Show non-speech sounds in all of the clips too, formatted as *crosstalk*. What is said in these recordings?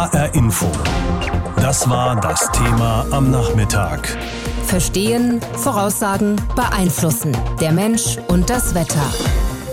HR Info. Das war das Thema am Nachmittag. Verstehen, Voraussagen, beeinflussen. Der Mensch und das Wetter.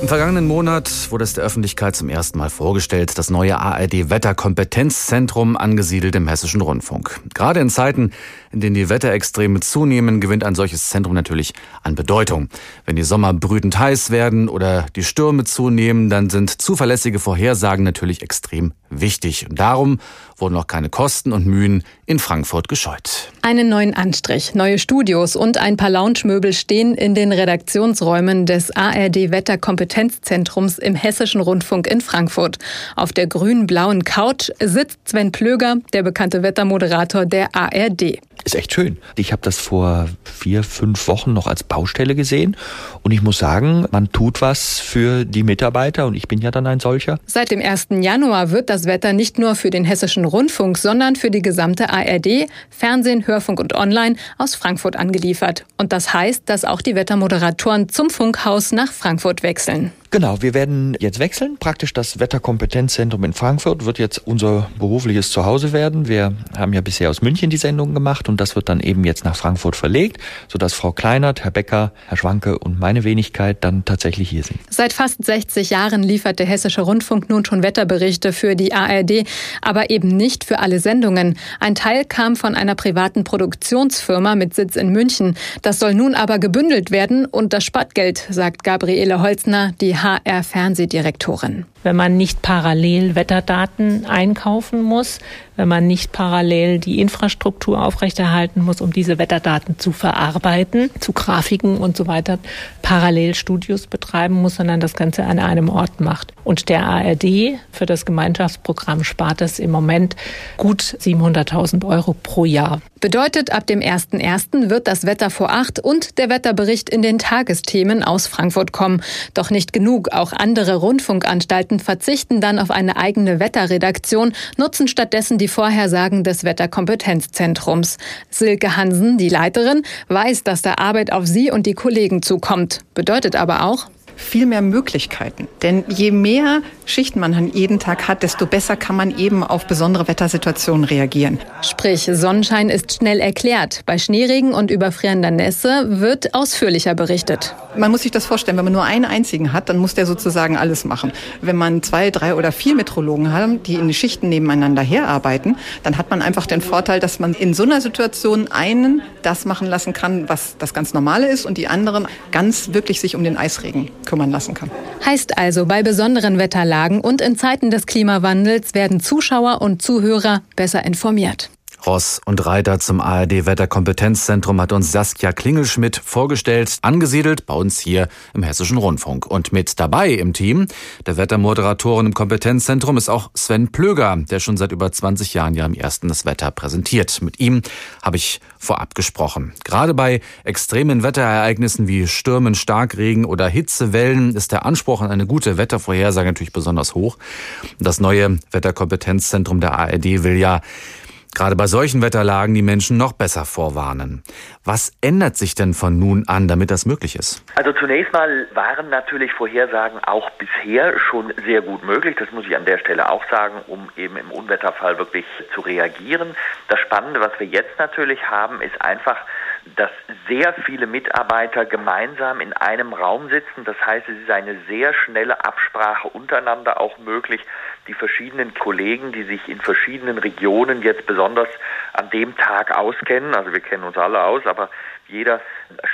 Im vergangenen Monat wurde es der Öffentlichkeit zum ersten Mal vorgestellt, das neue ARD Wetterkompetenzzentrum angesiedelt im Hessischen Rundfunk. Gerade in Zeiten, in denen die Wetterextreme zunehmen, gewinnt ein solches Zentrum natürlich an Bedeutung. Wenn die Sommer brütend heiß werden oder die Stürme zunehmen, dann sind zuverlässige Vorhersagen natürlich extrem wichtig. Und darum wurden auch keine Kosten und Mühen in Frankfurt gescheut. Einen neuen Anstrich, neue Studios und ein paar Lounge-Möbel stehen in den Redaktionsräumen des ARD Wetterkompetenzzentrums im Hessischen Rundfunk in Frankfurt. Auf der grün-blauen Couch sitzt Sven Plöger, der bekannte Wettermoderator der ARD ist echt schön. Ich habe das vor vier, fünf Wochen noch als Baustelle gesehen und ich muss sagen, man tut was für die Mitarbeiter und ich bin ja dann ein solcher. Seit dem 1. Januar wird das Wetter nicht nur für den hessischen Rundfunk, sondern für die gesamte ARD, Fernsehen, Hörfunk und Online aus Frankfurt angeliefert. Und das heißt, dass auch die Wettermoderatoren zum Funkhaus nach Frankfurt wechseln. Genau, wir werden jetzt wechseln. Praktisch das Wetterkompetenzzentrum in Frankfurt wird jetzt unser berufliches Zuhause werden. Wir haben ja bisher aus München die Sendung gemacht und das wird dann eben jetzt nach Frankfurt verlegt, sodass Frau Kleinert, Herr Becker, Herr Schwanke und meine Wenigkeit dann tatsächlich hier sind. Seit fast 60 Jahren liefert der Hessische Rundfunk nun schon Wetterberichte für die ARD, aber eben nicht für alle Sendungen. Ein Teil kam von einer privaten Produktionsfirma mit Sitz in München. Das soll nun aber gebündelt werden und das spart Geld, sagt Gabriele Holzner, die HR-Fernsehdirektorin. Wenn man nicht parallel Wetterdaten einkaufen muss, wenn man nicht parallel die Infrastruktur aufrechterhalten muss, um diese Wetterdaten zu verarbeiten, zu Grafiken und so weiter, parallel Studios betreiben muss, sondern das Ganze an einem Ort macht. Und der ARD für das Gemeinschaftsprogramm spart es im Moment gut 700.000 Euro pro Jahr. Bedeutet, ab dem 1.1. wird das Wetter vor acht und der Wetterbericht in den Tagesthemen aus Frankfurt kommen. Doch nicht genug. Auch andere Rundfunkanstalten verzichten dann auf eine eigene Wetterredaktion, nutzen stattdessen die Vorhersagen des Wetterkompetenzzentrums. Silke Hansen, die Leiterin, weiß, dass da Arbeit auf sie und die Kollegen zukommt. Bedeutet aber auch, viel mehr Möglichkeiten. Denn je mehr Schichten man jeden Tag hat, desto besser kann man eben auf besondere Wettersituationen reagieren. Sprich, Sonnenschein ist schnell erklärt. Bei Schneeregen und überfrierender Nässe wird ausführlicher berichtet. Man muss sich das vorstellen, wenn man nur einen einzigen hat, dann muss der sozusagen alles machen. Wenn man zwei, drei oder vier Metrologen hat, die in Schichten nebeneinander herarbeiten, dann hat man einfach den Vorteil, dass man in so einer Situation einen das machen lassen kann, was das ganz Normale ist und die anderen ganz wirklich sich um den Eisregen kümmern lassen kann. Heißt also, bei besonderen Wetterlagen und in Zeiten des Klimawandels werden Zuschauer und Zuhörer besser informiert. Ross und Reiter zum ARD Wetterkompetenzzentrum hat uns Saskia Klingelschmidt vorgestellt, angesiedelt bei uns hier im Hessischen Rundfunk. Und mit dabei im Team der Wettermoderatorin im Kompetenzzentrum ist auch Sven Plöger, der schon seit über 20 Jahren ja im ersten das Wetter präsentiert. Mit ihm habe ich vorab gesprochen. Gerade bei extremen Wetterereignissen wie Stürmen, Starkregen oder Hitzewellen ist der Anspruch an eine gute Wettervorhersage natürlich besonders hoch. Das neue Wetterkompetenzzentrum der ARD will ja gerade bei solchen Wetterlagen die Menschen noch besser vorwarnen. Was ändert sich denn von nun an, damit das möglich ist? Also zunächst mal waren natürlich Vorhersagen auch bisher schon sehr gut möglich. Das muss ich an der Stelle auch sagen, um eben im Unwetterfall wirklich zu reagieren. Das Spannende, was wir jetzt natürlich haben, ist einfach, dass sehr viele Mitarbeiter gemeinsam in einem Raum sitzen. Das heißt, es ist eine sehr schnelle Absprache untereinander auch möglich. Die verschiedenen Kollegen, die sich in verschiedenen Regionen jetzt besonders an dem Tag auskennen, also wir kennen uns alle aus, aber jeder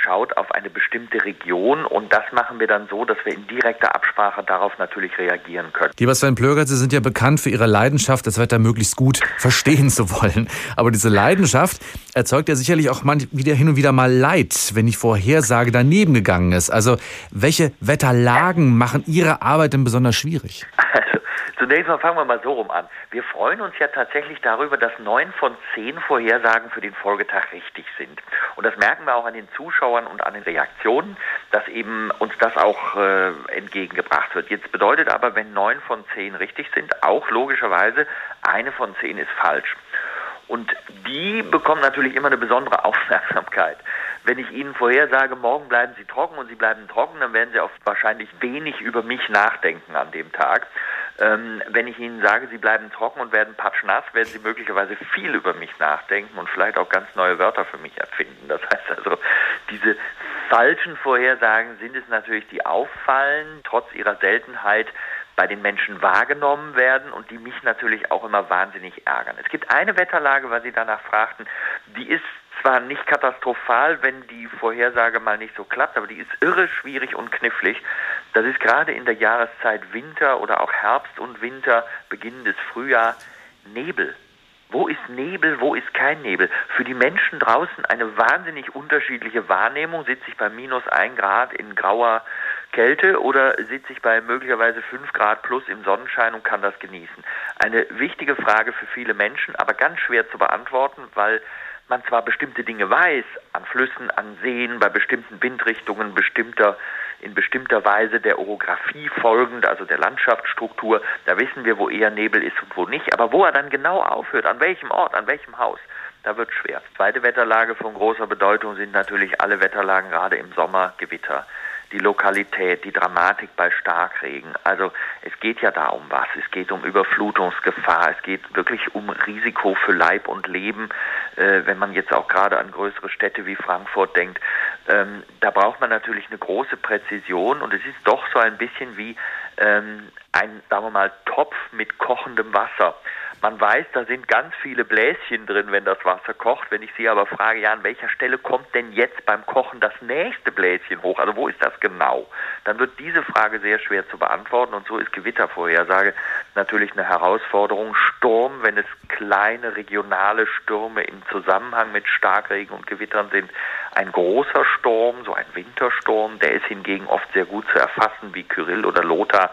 schaut auf eine bestimmte Region und das machen wir dann so, dass wir in direkter Absprache darauf natürlich reagieren können. Lieber Sven Plöger, Sie sind ja bekannt für Ihre Leidenschaft, das Wetter möglichst gut *laughs* verstehen zu wollen. Aber diese Leidenschaft erzeugt ja sicherlich auch man wieder hin und wieder mal Leid, wenn die Vorhersage daneben gegangen ist. Also welche Wetterlagen machen Ihre Arbeit denn besonders schwierig? Also *laughs* Zunächst mal fangen wir mal so rum an. Wir freuen uns ja tatsächlich darüber, dass neun von zehn Vorhersagen für den Folgetag richtig sind. Und das merken wir auch an den Zuschauern und an den Reaktionen, dass eben uns das auch äh, entgegengebracht wird. Jetzt bedeutet aber, wenn neun von zehn richtig sind, auch logischerweise eine von zehn ist falsch. Und die bekommen natürlich immer eine besondere *laughs* Aufmerksamkeit. Wenn ich Ihnen vorhersage, morgen bleiben Sie trocken und Sie bleiben trocken, dann werden Sie auch wahrscheinlich wenig über mich nachdenken an dem Tag Ähm, wenn ich Ihnen sage, Sie bleiben trocken und werden patschnass, werden Sie möglicherweise viel über mich nachdenken und vielleicht auch ganz neue Wörter für mich erfinden. Das heißt also, diese falschen Vorhersagen sind es natürlich, die auffallen, trotz ihrer Seltenheit bei den Menschen wahrgenommen werden und die mich natürlich auch immer wahnsinnig ärgern. Es gibt eine Wetterlage, weil Sie danach fragten, die ist zwar nicht katastrophal, wenn die Vorhersage mal nicht so klappt, aber die ist irre schwierig und knifflig. Das ist gerade in der Jahreszeit Winter oder auch Herbst und Winter, beginnendes Frühjahr, Nebel. Wo ist Nebel, wo ist kein Nebel? Für die Menschen draußen eine wahnsinnig unterschiedliche Wahrnehmung. Sitze ich bei minus ein Grad in grauer Kälte oder sitze ich bei möglicherweise fünf Grad plus im Sonnenschein und kann das genießen? Eine wichtige Frage für viele Menschen, aber ganz schwer zu beantworten, weil man zwar bestimmte Dinge weiß, an Flüssen, an Seen, bei bestimmten Windrichtungen, bestimmter, in bestimmter Weise der Orographie folgend, also der Landschaftsstruktur, da wissen wir, wo eher Nebel ist und wo nicht, aber wo er dann genau aufhört, an welchem Ort, an welchem Haus, da wird schwer. Zweite Wetterlage von großer Bedeutung sind natürlich alle Wetterlagen, gerade im Sommer, Gewitter die Lokalität, die Dramatik bei Starkregen. Also es geht ja da um was. Es geht um Überflutungsgefahr. Es geht wirklich um Risiko für Leib und Leben, äh, wenn man jetzt auch gerade an größere Städte wie Frankfurt denkt. Ähm, da braucht man natürlich eine große Präzision und es ist doch so ein bisschen wie ähm, ein, sagen wir mal, Topf mit kochendem Wasser. Man weiß, da sind ganz viele Bläschen drin, wenn das Wasser kocht. Wenn ich Sie aber frage, ja, an welcher Stelle kommt denn jetzt beim Kochen das nächste Bläschen hoch? Also wo ist das genau? Dann wird diese Frage sehr schwer zu beantworten und so ist Gewittervorhersage natürlich eine Herausforderung. Sturm, wenn es kleine regionale Stürme im Zusammenhang mit Starkregen und Gewittern sind, ein großer Sturm, so ein Wintersturm, der ist hingegen oft sehr gut zu erfassen, wie Kyrill oder Lothar,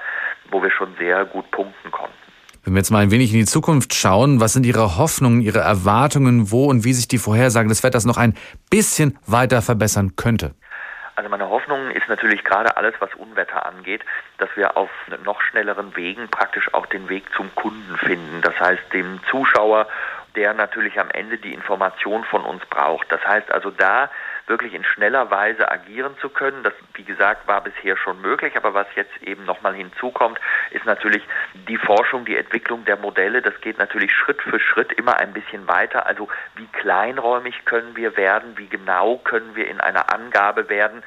wo wir schon sehr gut punkten konnten. Wenn wir jetzt mal ein wenig in die Zukunft schauen, was sind Ihre Hoffnungen, Ihre Erwartungen, wo und wie sich die Vorhersage des Wetters noch ein bisschen weiter verbessern könnte? Also meine Hoffnung ist natürlich gerade alles, was Unwetter angeht, dass wir auf noch schnelleren Wegen praktisch auch den Weg zum Kunden finden. Das heißt, dem Zuschauer, der natürlich am Ende die Information von uns braucht. Das heißt also da wirklich in schneller Weise agieren zu können. Das, wie gesagt, war bisher schon möglich, aber was jetzt eben nochmal hinzukommt, ist natürlich die Forschung, die Entwicklung der Modelle. Das geht natürlich Schritt für Schritt immer ein bisschen weiter. Also wie kleinräumig können wir werden, wie genau können wir in einer Angabe werden,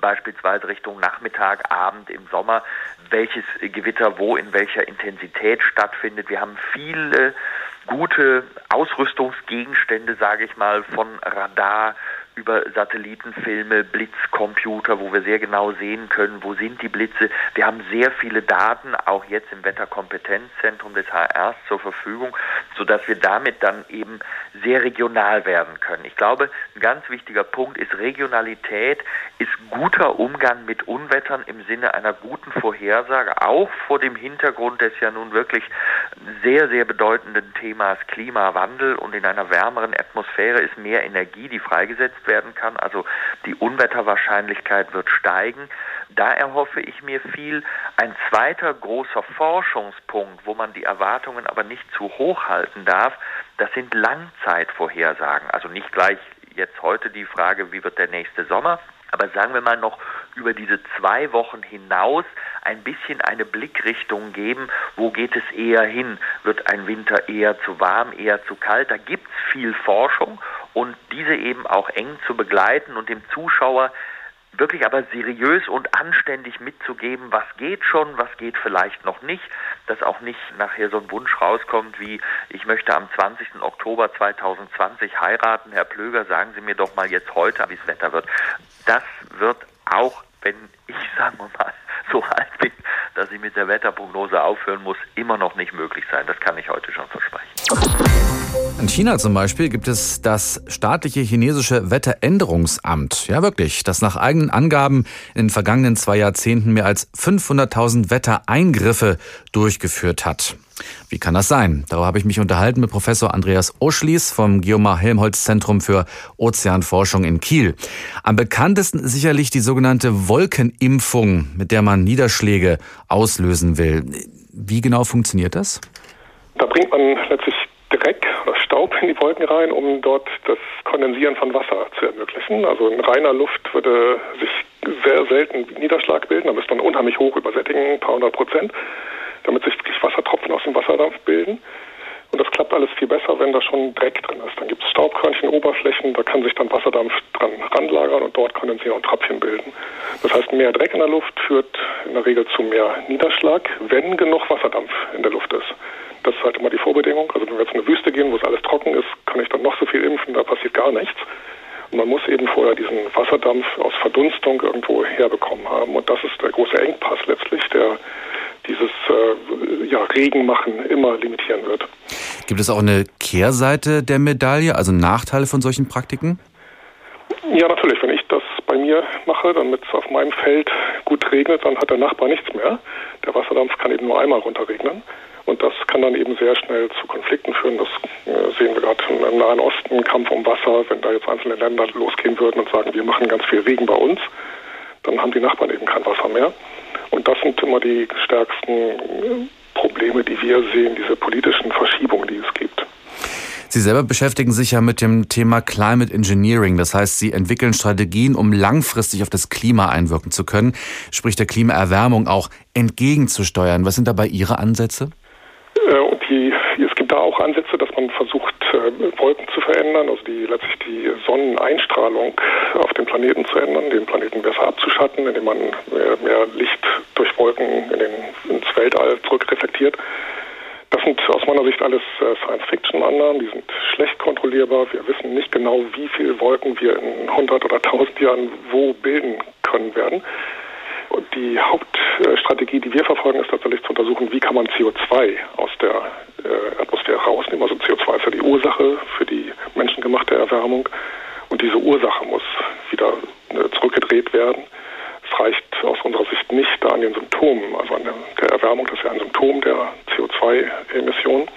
beispielsweise Richtung Nachmittag, Abend im Sommer, welches Gewitter wo in welcher Intensität stattfindet. Wir haben viele gute Ausrüstungsgegenstände, sage ich mal, von Radar über Satellitenfilme, Blitzcomputer, wo wir sehr genau sehen können, wo sind die Blitze. Wir haben sehr viele Daten, auch jetzt im Wetterkompetenzzentrum des HRs zur Verfügung, sodass wir damit dann eben sehr regional werden können. Ich glaube, ein ganz wichtiger Punkt ist Regionalität, ist guter Umgang mit Unwettern im Sinne einer guten Vorhersage, auch vor dem Hintergrund des ja nun wirklich sehr, sehr bedeutenden Themas Klimawandel und in einer wärmeren Atmosphäre ist mehr Energie, die freigesetzt werden kann. Also die Unwetterwahrscheinlichkeit wird steigen. Da erhoffe ich mir viel. Ein zweiter großer Forschungspunkt, wo man die Erwartungen aber nicht zu hoch halten darf, das sind Langzeitvorhersagen. Also nicht gleich jetzt heute die Frage, wie wird der nächste Sommer, aber sagen wir mal noch über diese zwei Wochen hinaus ein bisschen eine Blickrichtung geben, wo geht es eher hin? Wird ein Winter eher zu warm, eher zu kalt? Da gibt es viel Forschung und diese eben auch eng zu begleiten und dem Zuschauer wirklich aber seriös und anständig mitzugeben, was geht schon, was geht vielleicht noch nicht, dass auch nicht nachher so ein Wunsch rauskommt wie, ich möchte am 20. Oktober 2020 heiraten, Herr Plöger, sagen Sie mir doch mal jetzt heute, wie es Wetter wird. Das wird auch, wenn ich, *laughs* sagen wir mal, so alt bin, dass ich mit der Wetterprognose aufhören muss, immer noch nicht möglich sein. Das kann ich heute schon versprechen. In China zum Beispiel gibt es das staatliche chinesische Wetteränderungsamt. Ja, wirklich, das nach eigenen Angaben in den vergangenen zwei Jahrzehnten mehr als 500.000 Wettereingriffe durchgeführt hat. Wie kann das sein? Darüber habe ich mich unterhalten mit Professor Andreas Oschlies vom Geomar Helmholtz Zentrum für Ozeanforschung in Kiel. Am bekanntesten sicherlich die sogenannte Wolkenimpfung, mit der man Niederschläge auslösen will. Wie genau funktioniert das? Da bringt man letztlich Dreck Staub in die Wolken rein, um dort das Kondensieren von Wasser zu ermöglichen. Also in reiner Luft würde sich sehr selten Niederschlag bilden, da müsste man unheimlich hoch übersättigen, ein paar hundert Prozent. damit sich wirklich Wassertropfen aus dem Wasserdampf bilden. Und das klappt alles viel besser, wenn da schon Dreck drin ist. Dann gibt es Staubkörnchen, Oberflächen, da kann sich dann Wasserdampf dran ranlagern und dort kondensieren und Tröpfchen bilden. Das heißt, mehr Dreck in der Luft führt in der Regel zu mehr Niederschlag, wenn genug Wasserdampf in der Luft ist. Das ist halt immer die Vorbedingung. Also wenn wir jetzt in eine Wüste gehen, wo es alles trocken ist, kann ich dann noch so viel impfen, da passiert gar nichts. Und man muss eben vorher diesen Wasserdampf aus Verdunstung irgendwo herbekommen haben. Und das ist der große Engpass letztlich, der dieses äh, ja, Regenmachen immer limitieren wird. Gibt es auch eine Kehrseite der Medaille, also Nachteile von solchen Praktiken? Ja, natürlich. Wenn ich das bei mir mache, damit es auf meinem Feld gut regnet, dann hat der Nachbar nichts mehr. Der Wasserdampf kann eben nur einmal runterregnen. Und das kann dann eben sehr schnell zu Konflikten führen. Das äh, sehen wir gerade im Nahen Osten, Kampf um Wasser. Wenn da jetzt einzelne Länder losgehen würden und sagen, wir machen ganz viel Regen bei uns, dann haben die Nachbarn eben kein Wasser mehr. Und das sind immer die stärksten äh, Probleme, die wir sehen, diese politischen Verschiebungen, die es gibt. Sie selber beschäftigen sich ja mit dem Thema Climate Engineering. Das heißt, Sie entwickeln Strategien, um langfristig auf das Klima einwirken zu können, sprich der Klimaerwärmung auch entgegenzusteuern. Was sind dabei Ihre Ansätze? Äh, und die, es gibt da auch Ansätze, dass man versucht, äh, Wolken zu verändern, also die letztlich die Sonneneinstrahlung auf dem Planeten zu ändern, den Planeten besser abzuschatten, indem man mehr, mehr Licht durch Wolken in den, ins Weltall zurückreflektiert. Das sind aus meiner Sicht alles äh, Science-Fiction-Annahmen, die sind schlecht kontrollierbar. Wir wissen nicht genau, wie viele Wolken wir in 100 oder 1000 Jahren wo bilden können werden. Und die Hauptstrategie, die wir verfolgen, ist tatsächlich zu untersuchen, wie kann man CO2 aus der äh, Atmosphäre rausnehmen. Also CO2 ist ja die Ursache für die menschengemachte Erwärmung. Und diese Ursache muss wieder äh, zurückgedreht werden. Es reicht aus unserer Sicht nicht an den Symptomen, also an der Erwärmung, das ist ja ein Symptom der CO2-Emissionen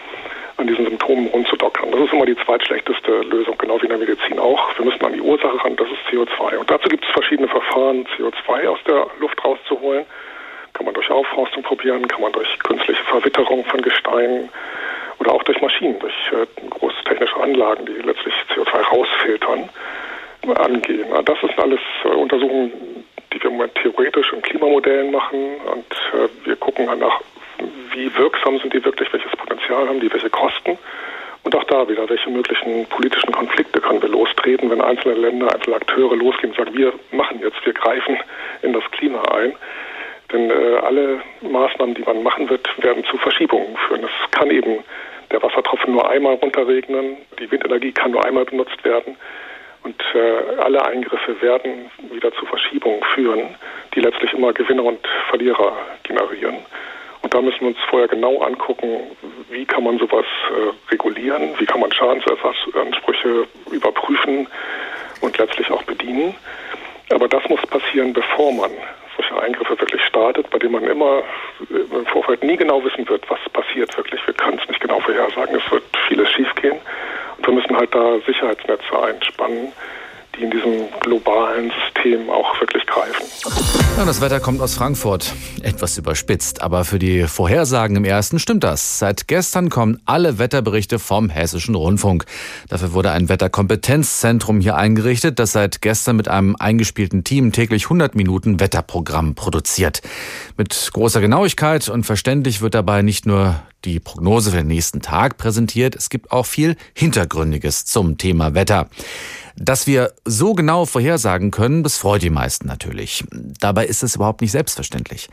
an diesen Symptomen rumzudockern. Das ist immer die zweitschlechteste Lösung, genau wie in der Medizin auch. Wir müssen an die Ursache ran, das ist CO2. Und dazu gibt es verschiedene Verfahren, CO2 aus der Luft rauszuholen. Kann man durch Aufforstung probieren, kann man durch künstliche Verwitterung von Gesteinen oder auch durch Maschinen, durch äh, große technische Anlagen, die letztlich CO2 rausfiltern, angehen. Das sind alles äh, Untersuchungen, die wir im Moment theoretisch in Klimamodellen machen und äh, wir gucken danach, wie wirksam sind die wirklich, welches Potenzial haben die, welche Kosten. Und auch da wieder, welche möglichen politischen Konflikte können wir lostreten, wenn einzelne Länder, einzelne Akteure losgehen und sagen, wir machen jetzt, wir greifen in das Klima ein. Denn äh, alle Maßnahmen, die man machen wird, werden zu Verschiebungen führen. Es kann eben der Wassertropfen nur einmal runterregnen, die Windenergie kann nur einmal benutzt werden. Und äh, alle Eingriffe werden wieder zu Verschiebungen führen, die letztlich immer Gewinner und Verlierer generieren. Da müssen wir uns vorher genau angucken, wie kann man sowas äh, regulieren, wie kann man Schadensersatzansprüche überprüfen und letztlich auch bedienen. Aber das muss passieren, bevor man solche Eingriffe wirklich startet, bei denen man immer im Vorfeld nie genau wissen wird, was passiert wirklich. Wir können es nicht genau vorhersagen, es wird vieles schiefgehen. Und wir müssen halt da Sicherheitsnetze einspannen, die in diesem globalen System auch wirklich greifen. Ja, das Wetter kommt aus Frankfurt. Etwas überspitzt, aber für die Vorhersagen im ersten stimmt das. Seit gestern kommen alle Wetterberichte vom Hessischen Rundfunk. Dafür wurde ein Wetterkompetenzzentrum hier eingerichtet, das seit gestern mit einem eingespielten Team täglich 100 Minuten Wetterprogramm produziert. Mit großer Genauigkeit und verständlich wird dabei nicht nur die Prognose für den nächsten Tag präsentiert, es gibt auch viel Hintergründiges zum Thema Wetter. Dass wir so genau vorhersagen können, das freut die meisten natürlich. Dabei ist es überhaupt nicht selbstverständlich.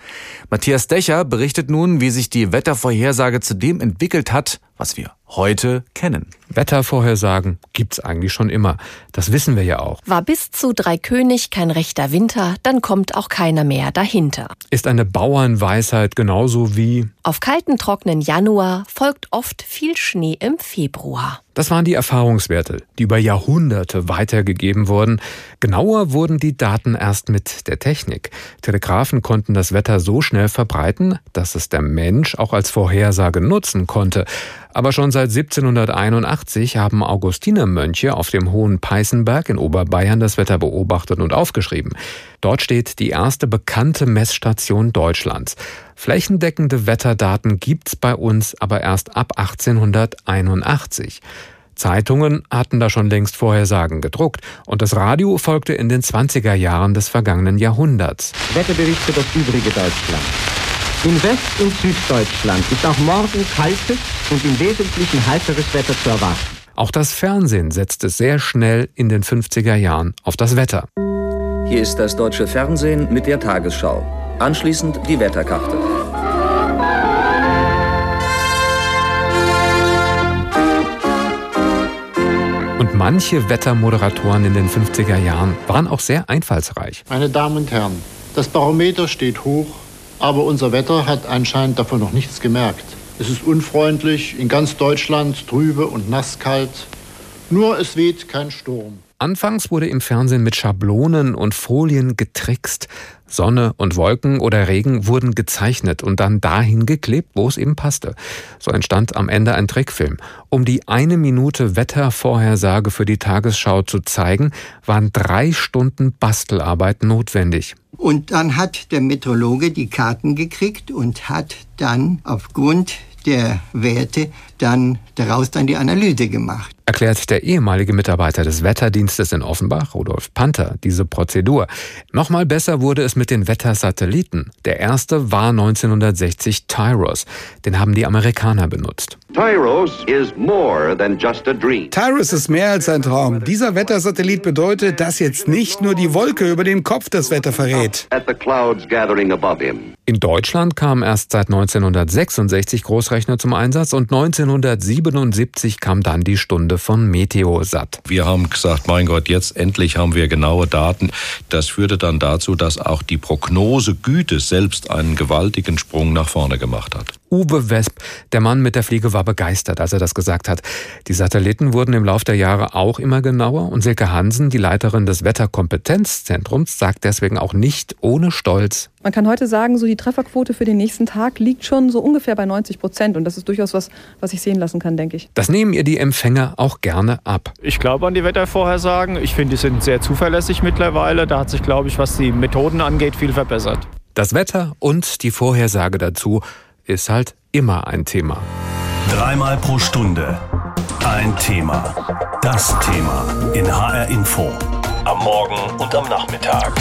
Matthias Decher berichtet nun, wie sich die Wettervorhersage zu dem entwickelt hat, was wir heute kennen. Wettervorhersagen gibt's eigentlich schon immer. Das wissen wir ja auch. War bis zu Dreikönig kein rechter Winter, dann kommt auch keiner mehr dahinter. Ist eine Bauernweisheit genauso wie Auf kalten, trockenen Januar folgt oft viel Schnee im Februar. Das waren die Erfahrungswerte, die über Jahrhunderte weitergegeben wurden. Genauer wurden die Daten erst mit der Technik. Telegraphen konnten das Wetter so schnell verbreiten, dass es der Mensch auch als Vorhersage nutzen konnte. Aber schon seit 1781 haben Augustinermönche auf dem Hohen Peißenberg in Oberbayern das Wetter beobachtet und aufgeschrieben. Dort steht die erste bekannte Messstation Deutschlands. Flächendeckende Wetterdaten gibt's bei uns aber erst ab 1881. Zeitungen hatten da schon längst Vorhersagen gedruckt und das Radio folgte in den 20er Jahren des vergangenen Jahrhunderts. Wetterbericht für das übrige Deutschland. In West- und Süddeutschland ist auch morgen kaltes und im Wesentlichen heiteres Wetter zu erwarten. Auch das Fernsehen setzte sehr schnell in den 50er Jahren auf das Wetter. Hier ist das deutsche Fernsehen mit der Tagesschau. Anschließend die Wetterkarte. Und manche Wettermoderatoren in den 50er Jahren waren auch sehr einfallsreich. Meine Damen und Herren, das Barometer steht hoch, aber unser Wetter hat anscheinend davon noch nichts gemerkt. Es ist unfreundlich, in ganz Deutschland trübe und nasskalt. Nur es weht kein Sturm. Anfangs wurde im Fernsehen mit Schablonen und Folien getrickst. Sonne und Wolken oder Regen wurden gezeichnet und dann dahin geklebt, wo es eben passte. So entstand am Ende ein Trickfilm. Um die eine Minute Wettervorhersage für die Tagesschau zu zeigen, waren drei Stunden Bastelarbeit notwendig. Und dann hat der Meteorologe die Karten gekriegt und hat dann aufgrund der Werte dann daraus dann die Analyse gemacht. Erklärt der ehemalige Mitarbeiter des Wetterdienstes in Offenbach, Rudolf Panther, diese Prozedur. Nochmal besser wurde es mit den Wettersatelliten. Der erste war 1960 Tyros. Den haben die Amerikaner benutzt. Tyros is more than just a dream. Tyros ist mehr als ein Traum. Dieser Wettersatellit bedeutet, dass jetzt nicht nur die Wolke über dem Kopf das Wetter verrät. At the clouds gathering above him. In Deutschland kamen erst seit 1966 Großrechner zum Einsatz und 1977 kam dann die Stunde von Meteosat. Wir haben gesagt, mein Gott, jetzt endlich haben wir genaue Daten. Das führte dann dazu, dass auch die Prognosegüte selbst einen gewaltigen Sprung nach vorne gemacht hat. Uwe Wesp, der Mann mit der Fliege, war begeistert, als er das gesagt hat. Die Satelliten wurden im Laufe der Jahre auch immer genauer und Silke Hansen, die Leiterin des Wetterkompetenzzentrums, sagt deswegen auch nicht ohne Stolz. Man kann heute sagen, so die Trefferquote für den nächsten Tag liegt schon so ungefähr bei 90 Prozent und das ist durchaus was, was ich sehen lassen kann, denke ich. Das nehmen ihr die Empfänger auch gerne ab. Ich glaube an die Wettervorhersagen. Ich finde, die sind sehr zuverlässig mittlerweile. Da hat sich, glaube ich, was die Methoden angeht, viel verbessert. Das Wetter und die Vorhersage dazu ist halt immer ein Thema. Dreimal pro Stunde ein Thema. Das Thema in HR Info. Am Morgen und am Nachmittag.